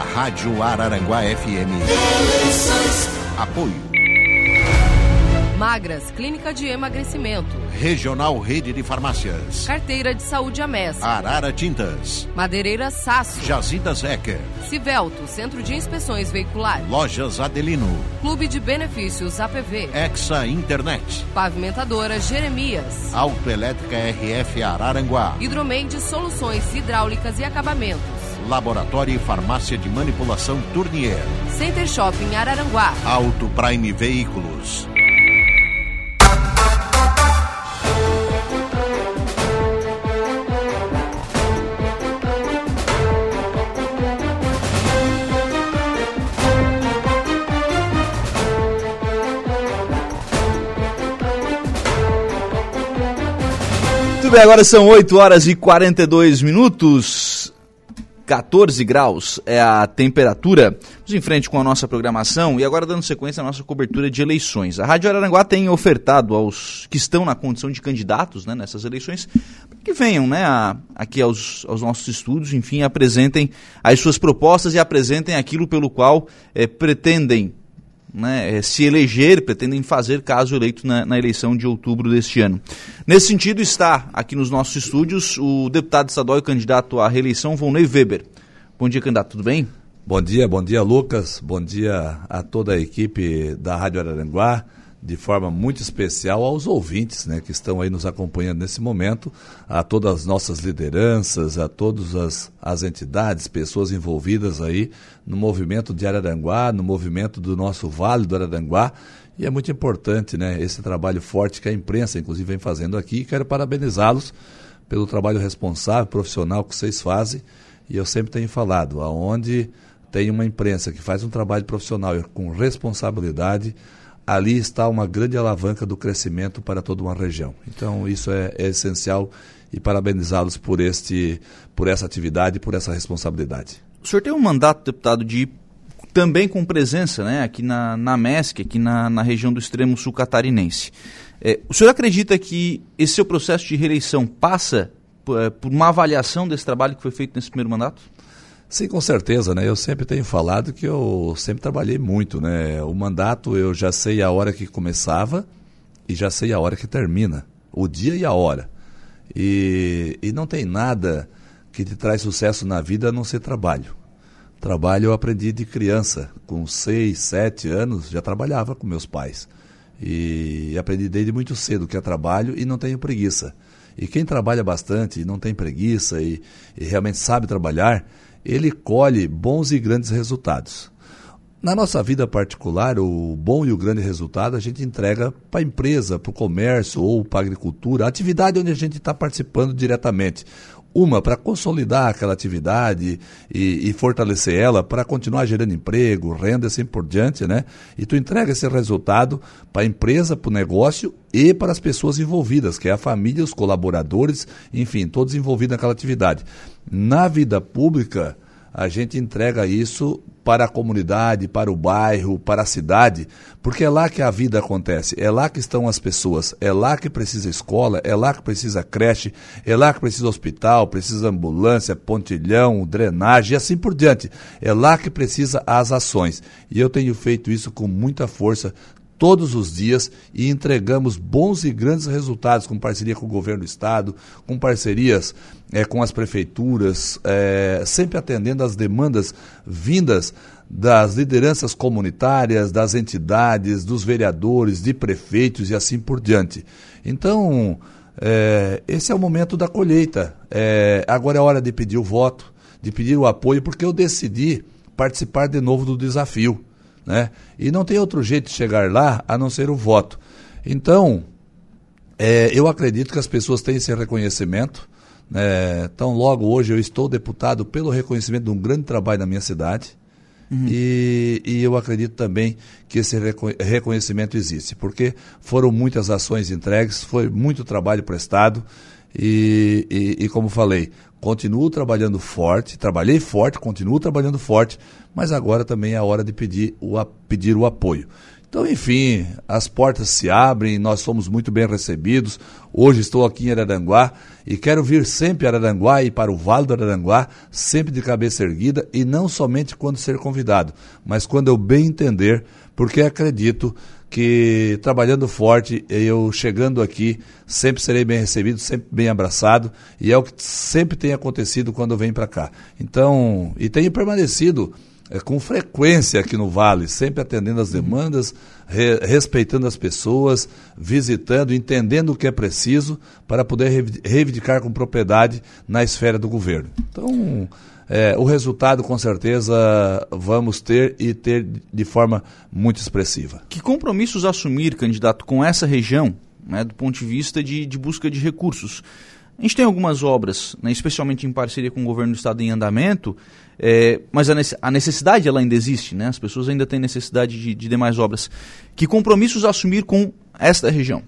Rádio Araranguá FM. Apoio. Magras, Clínica de Emagrecimento. Regional Rede de Farmácias. Carteira de Saúde Amés. Arara Tintas. Madeireira Sasso. Jazidas Ecker. Civelto, Centro de Inspeções Veiculares. Lojas Adelino. Clube de Benefícios APV. Exa Internet. Pavimentadora Jeremias. Autoelétrica RF Araranguá. Hidromeide Soluções Hidráulicas e Acabamentos. Laboratório e Farmácia de Manipulação Tournier. Center Shopping Araranguá. Auto Prime Veículos. Muito bem, agora são 8 horas e 42 minutos. 14 graus é a temperatura. Vamos em frente com a nossa programação e agora dando sequência à nossa cobertura de eleições. A Rádio Araranguá tem ofertado aos que estão na condição de candidatos né, nessas eleições que venham né, a, aqui aos, aos, nossos estudos, enfim, apresentem as suas propostas e apresentem aquilo pelo qual é, pretendem né, eh, se eleger, pretendem fazer caso eleito na, na, eleição de outubro deste ano. Nesse sentido, está aqui nos nossos estúdios o deputado estadual e candidato à reeleição, Volney Weber. Bom dia, candidato, tudo bem? Bom dia, bom dia, Lucas. Bom dia a toda a equipe da Rádio Araranguá de forma muito especial aos ouvintes né, que estão aí nos acompanhando nesse momento, a todas as nossas lideranças, a todas as, as entidades, pessoas envolvidas aí no movimento de Araranguá, no movimento do nosso Vale do Araranguá. E é muito importante né, esse trabalho forte que a imprensa, inclusive, vem fazendo aqui. Quero parabenizá-los pelo trabalho responsável, profissional que vocês fazem. E eu sempre tenho falado, aonde tem uma imprensa que faz um trabalho profissional e com responsabilidade, ali está uma grande alavanca do crescimento para toda uma região. Então, isso é, é essencial e parabenizá-los por, este, por essa atividade e por essa responsabilidade. O senhor tem um mandato, deputado, de também com presença né, aqui na, na MESC, aqui na, na região do extremo sul catarinense. É, o senhor acredita que esse seu processo de reeleição passa por, é, por uma avaliação desse trabalho que foi feito nesse primeiro mandato? Sim, com certeza, né? Eu sempre tenho falado que eu sempre trabalhei muito, né? O mandato eu já sei a hora que começava e já sei a hora que termina, o dia e a hora. E, e não tem nada que te traz sucesso na vida a não ser trabalho. Trabalho eu aprendi de criança, com seis, sete anos já trabalhava com meus pais. E aprendi desde muito cedo que é trabalho e não tenho preguiça. E quem trabalha bastante e não tem preguiça e, e realmente sabe trabalhar, ele colhe bons e grandes resultados. Na nossa vida particular, o bom e o grande resultado a gente entrega para a empresa, para o comércio ou para a agricultura, a atividade onde a gente está participando diretamente. Uma, para consolidar aquela atividade e, e fortalecer ela, para continuar gerando emprego, renda e assim por diante, né? E tu entrega esse resultado para a empresa, para o negócio e para as pessoas envolvidas, que é a família, os colaboradores, enfim, todos envolvidos naquela atividade. Na vida pública, a gente entrega isso para a comunidade, para o bairro, para a cidade, porque é lá que a vida acontece, é lá que estão as pessoas, é lá que precisa escola, é lá que precisa creche, é lá que precisa hospital, precisa ambulância, pontilhão, drenagem e assim por diante. É lá que precisa as ações. E eu tenho feito isso com muita força todos os dias e entregamos bons e grandes resultados com parceria com o governo do estado, com parcerias é, com as prefeituras, é, sempre atendendo às demandas vindas das lideranças comunitárias, das entidades, dos vereadores, de prefeitos e assim por diante. Então, é, esse é o momento da colheita. agora é hora de pedir o voto, de pedir o apoio, porque eu decidi participar de novo do desafio. Né? E não tem outro jeito de chegar lá a não ser o voto. Então, é, eu acredito que as pessoas têm esse reconhecimento. Né? Então, logo hoje eu estou deputado pelo reconhecimento de um grande trabalho na minha cidade. Uhum. E, e, eu acredito também que esse reconhecimento existe, porque foram muitas ações entregues, foi muito trabalho prestado. E, e, e, como falei, continuo trabalhando forte, trabalhei forte, continuo trabalhando forte, mas agora também é a hora de pedir o, pedir o apoio. Então, enfim, as portas se abrem, nós somos muito bem recebidos. Hoje estou aqui em Araranguá e quero vir sempre a Araranguá e para o Vale do Araranguá, sempre de cabeça erguida e não somente quando ser convidado, mas quando eu bem entender, porque acredito que trabalhando forte, eu chegando aqui, sempre serei bem recebido, sempre bem abraçado, e é o que sempre tem acontecido quando eu venho para cá. Então, e tenho permanecido é, com frequência aqui no Vale, sempre atendendo as demandas, re, respeitando as pessoas, visitando, entendendo o que é preciso para poder reivindicar com propriedade na esfera do governo. Então, é, o resultado com certeza vamos ter e ter de forma muito expressiva. Que compromissos assumir, candidato, com essa região, né, do ponto de vista de, de busca de recursos? A gente tem algumas obras, né, especialmente em parceria com o governo do estado em andamento, é, mas a, necessidade ela ainda existe, né? as pessoas ainda têm necessidade de, de demais obras. Que compromissos assumir com esta região?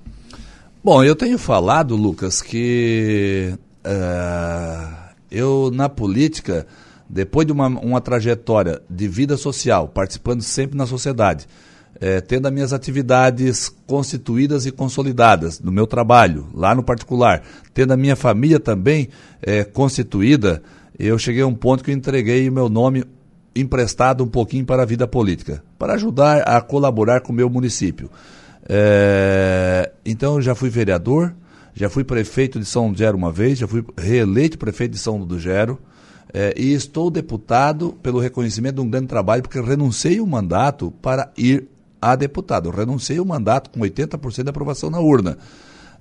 Bom, eu tenho falado, Lucas, que uh, eu, na política, depois de uma, uma trajetória de vida social, participando sempre na sociedade, é, tendo as minhas atividades constituídas e consolidadas no meu trabalho, lá no particular, tendo a minha família também é, constituída, eu cheguei a um ponto que eu entreguei o meu nome emprestado um pouquinho para a vida política, para ajudar a colaborar com o meu município. É, então eu já fui vereador, já fui prefeito de São Gero uma vez, já fui reeleito prefeito de São do Gero. É, e estou deputado pelo reconhecimento de um grande trabalho, porque renunciei o mandato para ir a deputado. Eu renunciei o mandato com 80% de aprovação na urna.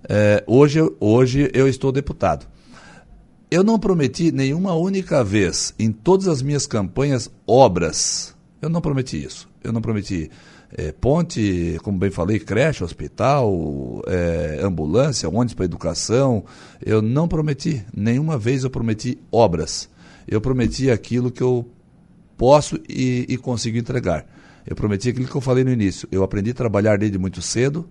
É, hoje, hoje eu estou deputado. Eu não prometi nenhuma única vez em todas as minhas campanhas obras. Eu não prometi isso. Eu não prometi é, ponte, como bem falei, creche, hospital, é, ambulância, ônibus para educação. Eu não prometi, nenhuma vez eu prometi obras. Eu prometi aquilo que eu posso e, e consigo entregar. Eu prometi aquilo que eu falei no início. Eu aprendi a trabalhar desde muito cedo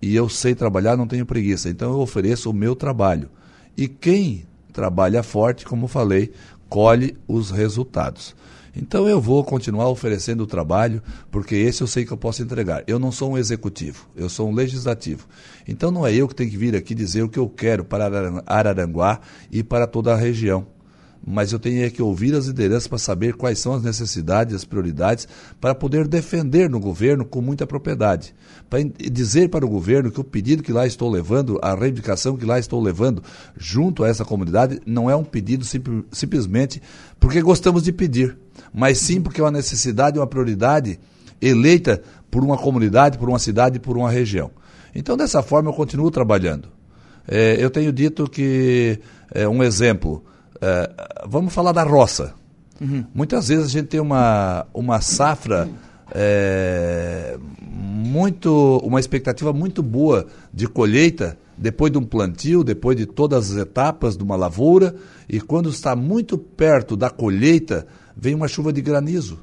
e eu sei trabalhar, não tenho preguiça. Então eu ofereço o meu trabalho. E quem trabalha forte, como falei, colhe os resultados. Então eu vou continuar oferecendo o trabalho, porque esse eu sei que eu posso entregar. Eu não sou um executivo, eu sou um legislativo. Então não é eu que tenho que vir aqui dizer o que eu quero para Araranguá e para toda a região mas eu tenho que ouvir as lideranças para saber quais são as necessidades, as prioridades, para poder defender no governo com muita propriedade. Para dizer para o governo que o pedido que lá estou levando, a reivindicação que lá estou levando junto a essa comunidade, não é um pedido simp simplesmente porque gostamos de pedir, mas sim porque é uma necessidade, uma prioridade eleita por uma comunidade, por uma cidade, por uma região. Então, dessa forma, eu continuo trabalhando. É, eu tenho dito que, é, um exemplo, é, vamos falar da roça. Uhum. Muitas vezes a gente tem uma, uma safra é, muito, uma expectativa muito boa de colheita depois de um plantio, depois de todas as etapas de uma lavoura, e quando está muito perto da colheita, vem uma chuva de granizo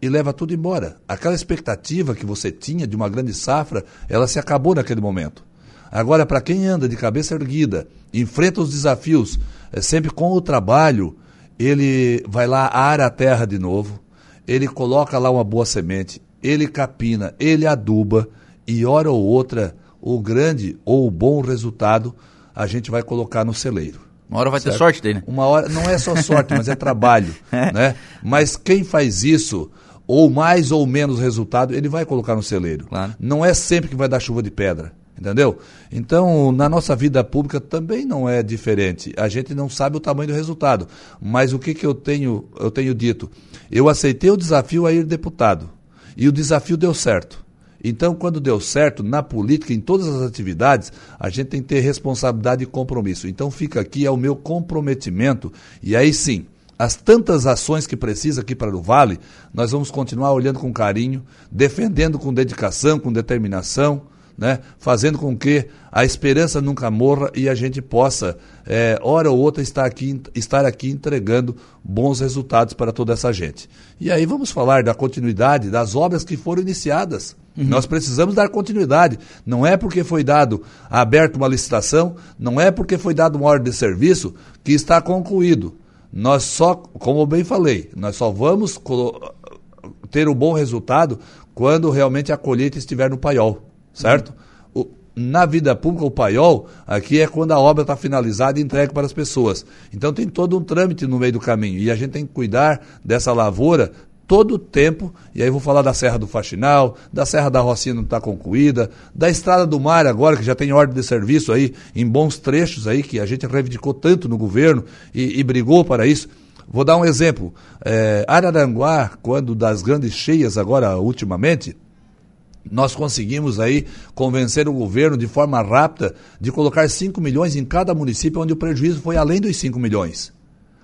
e leva tudo embora. Aquela expectativa que você tinha de uma grande safra, ela se acabou naquele momento. Agora, para quem anda de cabeça erguida, enfrenta os desafios, sempre com o trabalho, ele vai lá, ara a terra de novo, ele coloca lá uma boa semente, ele capina, ele aduba, e hora ou outra, o grande ou o bom resultado a gente vai colocar no celeiro. Uma hora vai certo? ter sorte dele, né? Uma hora, não é só sorte, mas é trabalho, é. né? Mas quem faz isso, ou mais ou menos resultado, ele vai colocar no celeiro. Claro. Não é sempre que vai dar chuva de pedra. Entendeu? Então, na nossa vida pública também não é diferente. A gente não sabe o tamanho do resultado. Mas o que, que eu, tenho, eu tenho dito? Eu aceitei o desafio a ir deputado. E o desafio deu certo. Então, quando deu certo, na política, em todas as atividades, a gente tem que ter responsabilidade e compromisso. Então, fica aqui é o meu comprometimento. E aí sim, as tantas ações que precisa aqui para o Vale, nós vamos continuar olhando com carinho, defendendo com dedicação, com determinação né, fazendo com que a esperança nunca morra e a gente possa, é, hora ou outra, estar aqui, estar aqui entregando bons resultados para toda essa gente. E aí vamos falar da continuidade das obras que foram iniciadas. Uhum. Nós precisamos dar continuidade. Não é porque foi dado aberto uma licitação, não é porque foi dado uma ordem de serviço que está concluído. Nós só, como eu bem falei, nós só vamos ter um bom resultado quando realmente a colheita estiver no paiol, certo? O, na vida pública, o paiol, aqui é quando a obra está finalizada e entregue para as pessoas. Então tem todo um trâmite no meio do caminho. E a gente tem que cuidar dessa lavoura todo o tempo, e aí vou falar da Serra do Faxinal, da Serra da Rocinha não está concluída, da Estrada do Mar agora, que já tem ordem de serviço aí, em bons trechos aí, que a gente reivindicou tanto no governo e, e brigou para isso. Vou dar um exemplo. É, Araranguá, quando das grandes cheias agora, ultimamente, nós conseguimos aí convencer o governo de forma rápida de colocar 5 milhões em cada município, onde o prejuízo foi além dos 5 milhões.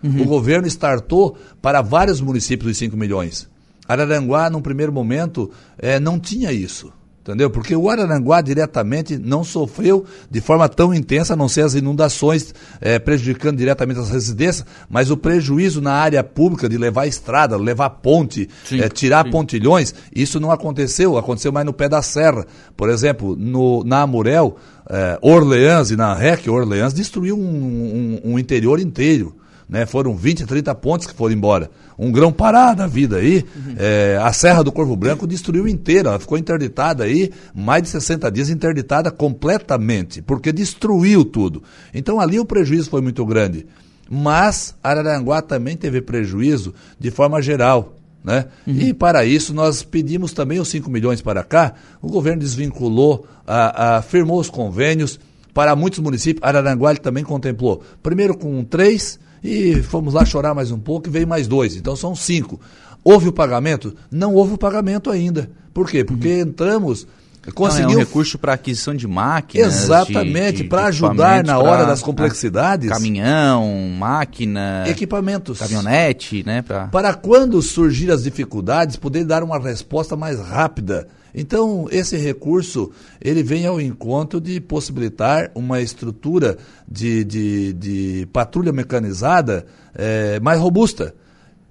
Uhum. O governo startou para vários municípios os 5 milhões. Araranguá, num primeiro momento, é, não tinha isso. Entendeu? Porque o Araranguá diretamente não sofreu de forma tão intensa, a não ser as inundações é, prejudicando diretamente as residências, mas o prejuízo na área pública de levar estrada, levar ponte, sim, é, tirar sim. pontilhões, isso não aconteceu, aconteceu mais no pé da serra. Por exemplo, no, na Amurel, é, Orleans e na REC Orleans destruiu um, um, um interior inteiro né? Foram 20, 30 pontes que foram embora. Um grão parado da vida aí. Uhum. É, a Serra do Corvo Branco destruiu inteira, ela ficou interditada aí, mais de 60 dias interditada completamente, porque destruiu tudo. Então ali o prejuízo foi muito grande. Mas Araranguá também teve prejuízo de forma geral. Né? Uhum. E para isso nós pedimos também os 5 milhões para cá. O governo desvinculou, a, a, firmou os convênios para muitos municípios. Araranguá também contemplou. Primeiro com três, e fomos lá chorar mais um pouco e veio mais dois. Então são cinco. Houve o pagamento? Não houve o pagamento ainda. Por quê? Porque uhum. entramos. Conseguiu... Não, é um recurso para aquisição de máquinas. Exatamente, para ajudar na hora das complexidades. Caminhão, máquina. Equipamentos. Caminhonete, né? Pra... Para quando surgir as dificuldades, poder dar uma resposta mais rápida então, esse recurso, ele vem ao encontro de possibilitar uma estrutura de, de, de patrulha mecanizada é, mais robusta.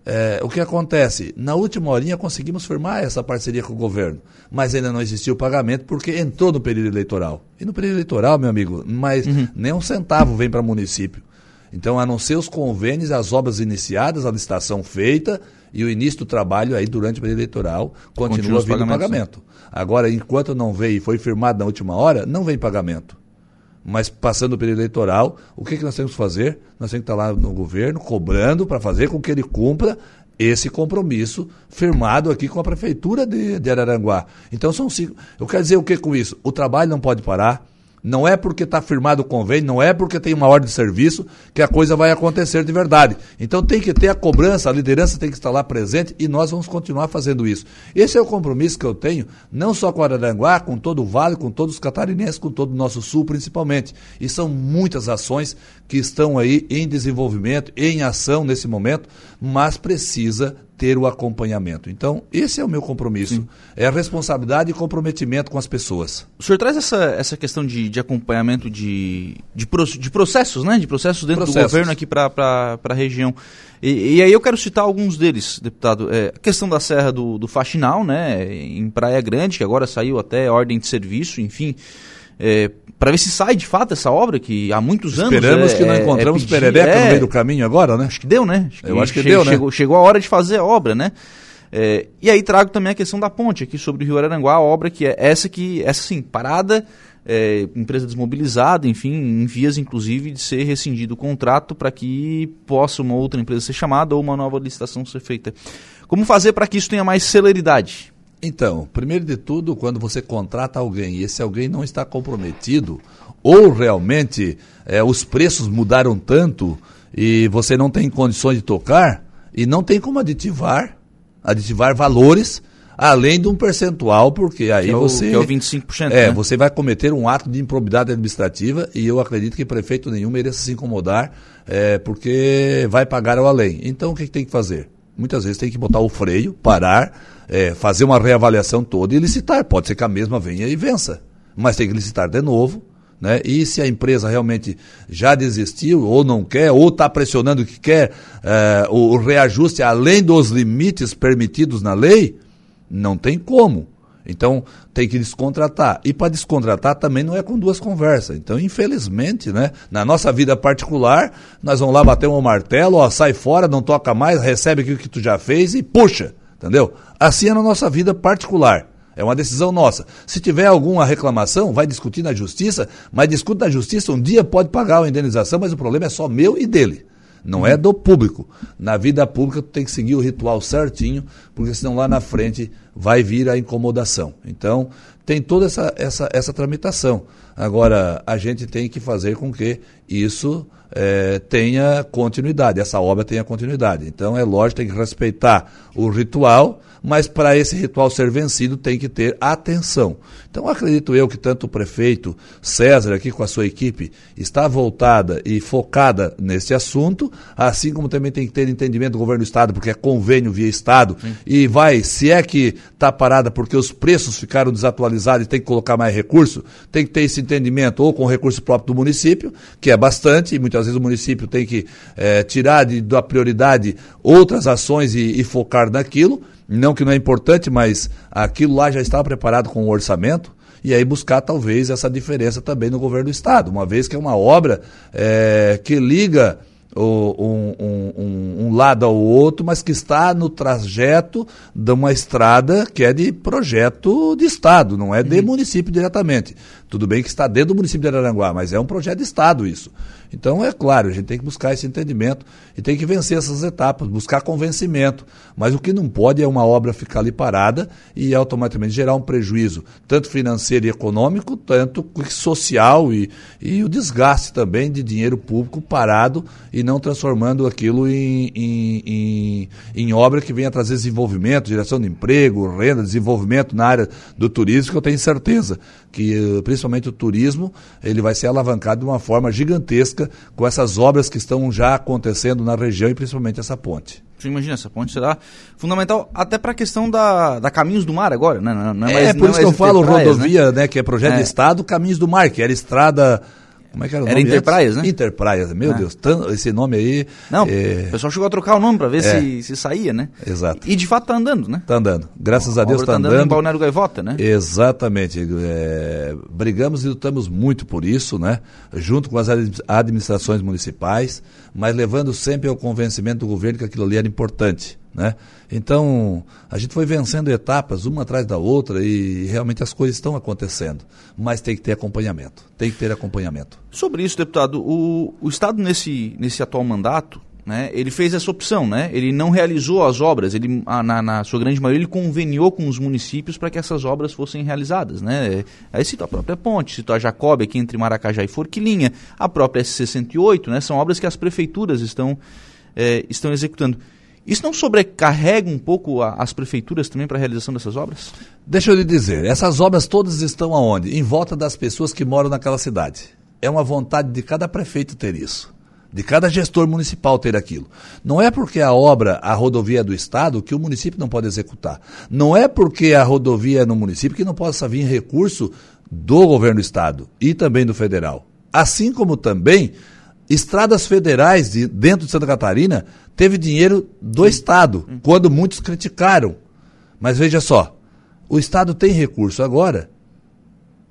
É, o que acontece? Na última horinha conseguimos firmar essa parceria com o governo, mas ainda não existiu o pagamento porque entrou no período eleitoral. E no período eleitoral, meu amigo, mas uhum. nem um centavo vem para o município. Então, a não ser os convênios, as obras iniciadas, a licitação feita e o início do trabalho aí durante o período eleitoral, continua, continua vindo pagamento. Agora, enquanto não veio e foi firmado na última hora, não vem pagamento. Mas passando o período eleitoral, o que, que nós temos que fazer? Nós temos que estar lá no governo cobrando para fazer com que ele cumpra esse compromisso firmado aqui com a prefeitura de, de Araranguá. Então são cinco. Eu quero dizer o que com isso? O trabalho não pode parar, não é porque está firmado o convênio, não é porque tem uma ordem de serviço que a coisa vai acontecer de verdade. Então tem que ter a cobrança, a liderança tem que estar lá presente e nós vamos continuar fazendo isso. Esse é o compromisso que eu tenho, não só com Araranguá, com todo o Vale, com todos os catarinenses, com todo o nosso Sul principalmente. E são muitas ações que estão aí em desenvolvimento, em ação nesse momento, mas precisa ter o acompanhamento. Então, esse é o meu compromisso. Sim. É a responsabilidade e comprometimento com as pessoas. O senhor traz essa, essa questão de, de acompanhamento de, de, de processos, né? De processos dentro processos. do governo aqui para a região. E, e, aí eu quero citar alguns deles, deputado. É, a questão da Serra do, do Faxinal, né? Em Praia Grande, que agora saiu até ordem de serviço, enfim. É, para ver se sai de fato essa obra, que há muitos Esperamos anos. Esperamos é, que não é, encontramos é pedir, perereca no meio do caminho agora, né? Acho que deu, né? Acho Eu acho que deu, né? Chegou, chegou, a hora de fazer a obra, né? É, e aí trago também a questão da ponte aqui sobre o Rio Araranguá, a obra que é essa que, essa sim, parada, é, empresa desmobilizada, enfim, em vias inclusive de ser rescindido o contrato para que possa uma outra empresa ser chamada ou uma nova licitação ser feita. Como fazer para que isso tenha mais celeridade? Então, primeiro de tudo, quando você contrata alguém e esse alguém não está comprometido, ou realmente é, os preços mudaram tanto e você não tem condições de tocar, e não tem como aditivar, aditivar valores além de um percentual, porque aí que é o, você. Que é o 25%. É, né? você vai cometer um ato de improbidade administrativa e eu acredito que prefeito nenhum mereça se incomodar, é, porque vai pagar ao além. Então o que, que tem que fazer? Muitas vezes tem que botar o freio, parar é, fazer uma reavaliação toda e licitar. Pode ser que a mesma venha e vença, mas tem que licitar de novo. Né? E se a empresa realmente já desistiu, ou não quer, ou está pressionando que quer é, o, o reajuste além dos limites permitidos na lei, não tem como. Então tem que descontratar. E para descontratar também não é com duas conversas. Então, infelizmente, né, na nossa vida particular, nós vamos lá bater um martelo, ó, sai fora, não toca mais, recebe aquilo que tu já fez e puxa. Entendeu? Assim é na nossa vida particular. É uma decisão nossa. Se tiver alguma reclamação, vai discutir na justiça, mas discute na justiça, um dia pode pagar a indenização, mas o problema é só meu e dele. Não é do público. Na vida pública, tu tem que seguir o ritual certinho, porque senão lá na frente vai vir a incomodação. Então, tem toda essa, essa, essa tramitação. Agora, a gente tem que fazer com que isso é, tenha continuidade, essa obra tenha continuidade. Então, é lógico, tem que respeitar o ritual, mas para esse ritual ser vencido tem que ter atenção. Então acredito eu que tanto o prefeito César aqui com a sua equipe está voltada e focada nesse assunto, assim como também tem que ter entendimento do governo do estado, porque é convênio via estado Sim. e vai, se é que está parada porque os preços ficaram desatualizados e tem que colocar mais recurso, tem que ter esse entendimento ou com recurso próprio do município, que é bastante, e muitas vezes o município tem que é, tirar de, da prioridade outras ações e, e focar naquilo, não que não é importante, mas aquilo lá já estava preparado com o orçamento, e aí buscar talvez essa diferença também no governo do Estado, uma vez que é uma obra é, que liga o, um, um, um, lado ao outro, mas que está no trajeto de uma estrada que é de projeto de Estado, não é de uhum. município diretamente. Tudo bem que está dentro do município de Araranguá, mas é um projeto de Estado isso. Então, é claro, a gente tem que buscar esse entendimento e tem que vencer essas etapas, buscar convencimento. Mas o que não pode é uma obra ficar ali parada e automaticamente gerar um prejuízo, tanto financeiro e econômico, tanto social e, e o desgaste também de dinheiro público parado e não transformando aquilo em, em, em, em obra que venha trazer desenvolvimento, geração de emprego, renda, desenvolvimento na área do turismo, que eu tenho certeza que principalmente o turismo ele vai ser alavancado de uma forma gigantesca com essas obras que estão já acontecendo na região e principalmente essa ponte. Você imagina, essa ponte será fundamental até para a questão da, da Caminhos do Mar agora, né? Não, não é, é, mais, por isso é que eu falo praias, rodovia, né? né? Que é projeto é. de Estado, Caminhos do Mar, que era estrada como é que era o era nome? Interpraias, né? Interpraias, meu é. Deus, esse nome aí. Não, é... o pessoal chegou a trocar o nome para ver é. se, se saía, né? Exato. E de fato está andando, né? Está andando. Graças a, a Deus está tá andando. andando em Balneário Gaivota, né? Exatamente. É... Brigamos e lutamos muito por isso, né? Junto com as administrações municipais, mas levando sempre ao convencimento do governo que aquilo ali era importante. Né? Então, a gente foi vencendo etapas, uma atrás da outra, e realmente as coisas estão acontecendo. Mas tem que ter acompanhamento. Tem que ter acompanhamento. Sobre isso, deputado, o, o Estado, nesse, nesse atual mandato, né, ele fez essa opção, né? Ele não realizou as obras, ele, na, na sua grande maioria, ele conveniou com os municípios para que essas obras fossem realizadas, né? Aí citou a própria ponte, citou a Jacob aqui entre Maracajá e Forquilinha, a própria S68, né? São obras que as prefeituras estão, é, estão executando. Isso não sobrecarrega um pouco a, as prefeituras também para a realização dessas obras? Deixa eu lhe dizer, essas obras todas estão aonde? Em volta das pessoas que moram naquela cidade. É uma vontade de cada prefeito ter isso. De cada gestor municipal ter aquilo. Não é porque a obra, a rodovia é do Estado, que o município não pode executar. Não é porque a rodovia é no município que não possa vir recurso do governo do Estado e também do federal. Assim como também estradas federais de, dentro de Santa Catarina teve dinheiro do Estado, quando muitos criticaram. Mas veja só, o Estado tem recurso agora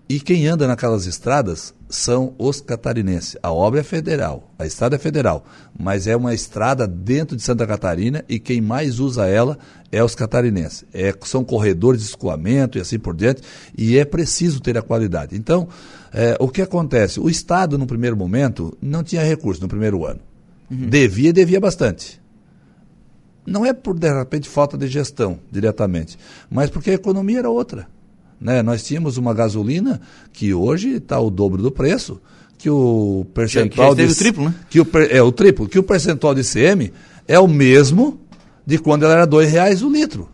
e quem anda naquelas estradas são os catarinenses. A obra é federal, a estrada é federal, mas é uma estrada dentro de Santa Catarina e quem mais usa ela é os catarinenses. É, são corredores de escoamento e assim por diante, e é preciso ter a qualidade. Então, é, o que acontece? O Estado, no primeiro momento, não tinha recurso no primeiro ano. Uhum. Devia, devia bastante. Não é por, de repente, falta de gestão, diretamente, mas porque a economia era outra. Né? Nós tínhamos uma gasolina que hoje está o dobro do preço, que o percentual que, que de, o triplo, né? Que o, é o triplo, que o percentual de ICM é o mesmo de quando ela era R$ reais o litro.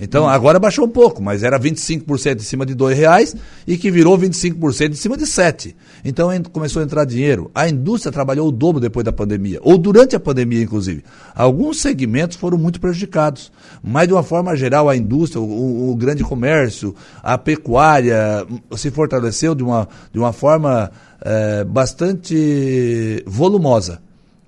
Então hum. agora baixou um pouco, mas era 25% em cima de R$ reais e que virou 25% em cima de sete. Então começou a entrar dinheiro. A indústria trabalhou o dobro depois da pandemia, ou durante a pandemia, inclusive. Alguns segmentos foram muito prejudicados, mas de uma forma geral a indústria, o, o grande comércio, a pecuária se fortaleceu de uma, de uma forma é, bastante volumosa.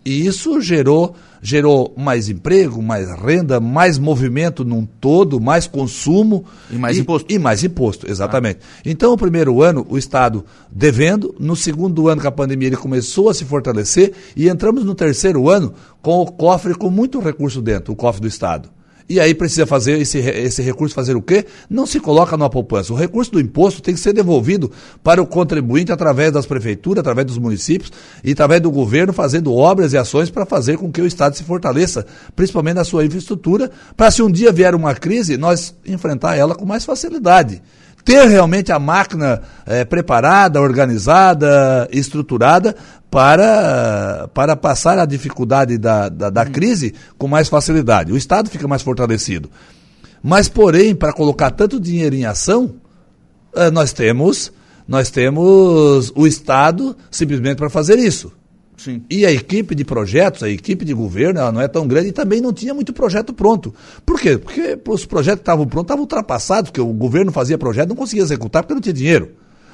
E isso gerou gerou mais emprego, mais renda, mais movimento num todo, mais consumo. E mais e, imposto. E mais imposto, exatamente. Ah. Então, o primeiro ano, o Estado devendo, no segundo ano, com a pandemia, ele começou a se fortalecer e entramos no terceiro ano com o cofre com muito recurso dentro, o cofre do Estado. E aí precisa fazer esse, esse recurso fazer o quê? Não se coloca numa poupança. O recurso do imposto tem que ser devolvido para o contribuinte através das prefeituras, através dos municípios e através do governo fazendo obras e ações para fazer com que o Estado se fortaleça, principalmente na sua infraestrutura, para se um dia vier uma crise, nós enfrentar ela com mais facilidade ter realmente a máquina é, preparada, organizada, estruturada para, para passar a dificuldade da, da, da crise com mais facilidade. O Estado fica mais fortalecido. Mas, porém, para colocar tanto dinheiro em ação, é, nós temos nós temos o Estado simplesmente para fazer isso. Sim. E a equipe de projetos, a equipe de governo, ela não é tão grande e também não tinha muito projeto pronto. Por quê? Porque os projetos que estavam prontos estavam ultrapassados, porque o governo fazia projeto, não conseguia executar porque não tinha dinheiro.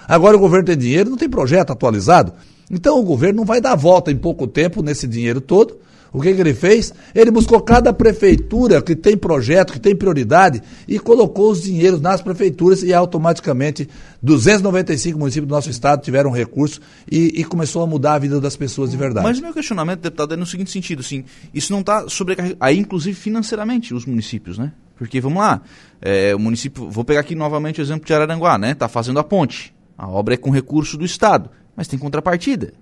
Agora o governo tem dinheiro, não tem projeto atualizado. Então o governo não vai dar volta em pouco tempo nesse dinheiro todo o que, que, ele fez? Ele buscou cada prefeitura que tem projeto, que tem prioridade, e colocou os dinheiros nas prefeituras e automaticamente 295 municípios do nosso estado tiveram recurso e, e começou a mudar a vida das pessoas de verdade. Mas meu questionamento, deputado, é no seguinte sentido, assim, isso não está sobrecarregado, aí inclusive financeiramente, os municípios, né? Porque, vamos lá, é, o município, vou pegar aqui novamente o exemplo de Araranguá, né? Está fazendo a ponte. A obra é com recurso do Estado, mas tem contrapartida.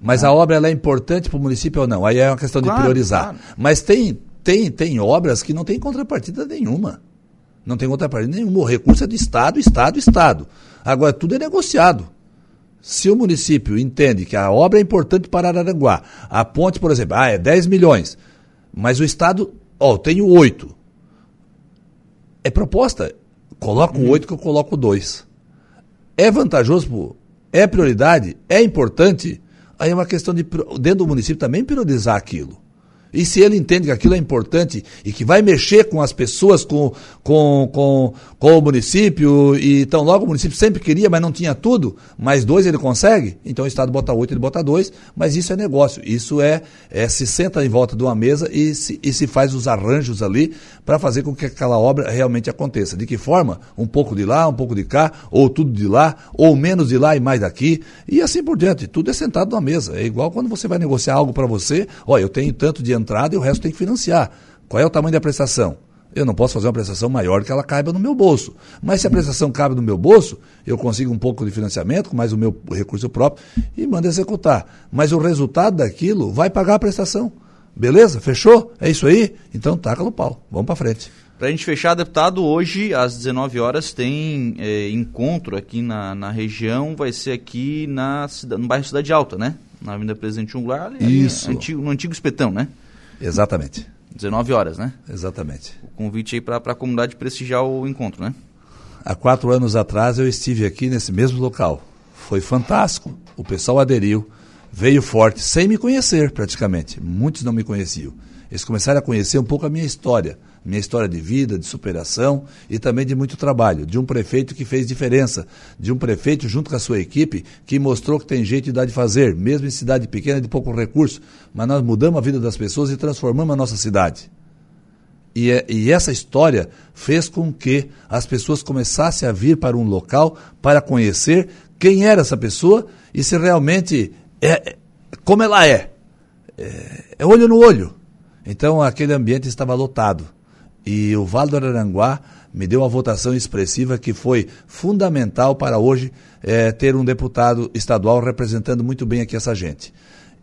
Mas a obra ela é importante para o município ou não? Aí é uma questão claro, de priorizar. Claro. Mas tem, tem, tem obras que não tem contrapartida nenhuma. Não tem contrapartida nenhuma. O recurso é do Estado, Estado, Estado. Agora, tudo é negociado. Se o município entende que a obra é importante para Araranguá, a ponte, por exemplo, ah, é 10 milhões, mas o Estado, ó, oh, tenho 8. É proposta. Coloca o 8 que eu coloco 2. É vantajoso, é prioridade, é importante Aí é uma questão de, dentro do município também priorizar aquilo. E se ele entende que aquilo é importante e que vai mexer com as pessoas, com, com, com, com o município, e então logo o município sempre queria, mas não tinha tudo, mais dois ele consegue, então o Estado bota oito, ele bota dois, mas isso é negócio, isso é, é se senta em volta de uma mesa e se, e se faz os arranjos ali para fazer com que aquela obra realmente aconteça. De que forma? Um pouco de lá, um pouco de cá, ou tudo de lá, ou menos de lá e mais daqui, e assim por diante. Tudo é sentado numa mesa. É igual quando você vai negociar algo para você, olha, eu tenho tanto de entrada e o resto tem que financiar. Qual é o tamanho da prestação? Eu não posso fazer uma prestação maior que ela caiba no meu bolso. Mas se a prestação cabe no meu bolso, eu consigo um pouco de financiamento, com mais o meu recurso próprio, e mando executar. Mas o resultado daquilo vai pagar a prestação. Beleza? Fechou? É isso aí? Então taca no pau. Vamos para frente. Para a gente fechar, deputado, hoje às 19 horas tem é, encontro aqui na, na região, vai ser aqui na, no bairro Cidade Alta, né? Na Avenida Presidente Unglar, ali, Isso. Antigo, no antigo Espetão, né? Exatamente. 19 horas, né? Exatamente. O convite aí para a comunidade prestigiar o encontro, né? Há quatro anos atrás eu estive aqui nesse mesmo local. Foi fantástico. O pessoal aderiu, veio forte, sem me conhecer praticamente. Muitos não me conheciam. Eles começaram a conhecer um pouco a minha história minha história de vida, de superação e também de muito trabalho, de um prefeito que fez diferença, de um prefeito junto com a sua equipe que mostrou que tem jeito e dá de fazer, mesmo em cidade pequena de pouco recurso, mas nós mudamos a vida das pessoas e transformamos a nossa cidade. E, é, e, essa história fez com que as pessoas começassem a vir para um local para conhecer quem era essa pessoa e se realmente é como ela é. É, é olho no olho. Então aquele ambiente estava lotado. E o Vale do Araranguá me deu uma votação expressiva que foi fundamental para hoje é, ter um deputado estadual representando muito bem aqui essa gente.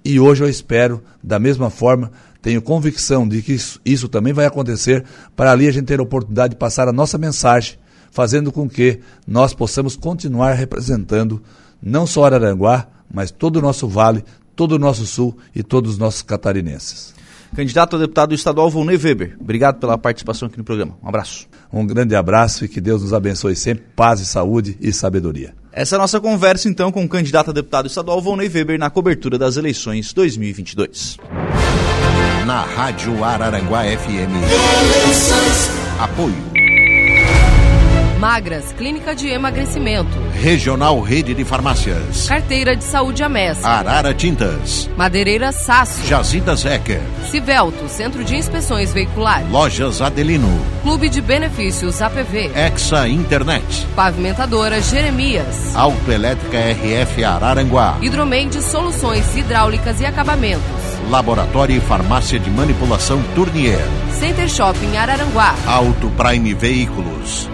E hoje eu espero, da mesma forma, tenho convicção de que isso, isso também vai acontecer, para ali a gente ter a oportunidade de passar a nossa mensagem, fazendo com que nós possamos continuar representando não só Araranguá, mas todo o nosso vale, todo o nosso sul e todos os nossos catarinenses candidato a deputado estadual Volney Weber. Obrigado pela participação aqui no programa. Um abraço. Um grande abraço e que Deus nos abençoe sempre, paz e saúde e sabedoria. Essa é a nossa conversa então com o candidato a deputado estadual Volney Weber na cobertura das eleições 2022. Na Rádio Araranguá FM. Apoio Magras, clínica de emagrecimento. Regional Rede de Farmácias. Carteira de Saúde Amessa. Arara Tintas. Madeireira Sasso. Jazidas Ecker. Civelto, Centro de Inspeções Veiculares. Lojas Adelino. Clube de Benefícios APV. Exa Internet. Pavimentadora Jeremias. Autoelétrica RF Araranguá. Hidromeide Soluções Hidráulicas e Acabamentos. Laboratório e Farmácia de Manipulação Tournier. Center Shopping Araranguá. Auto Prime Veículos.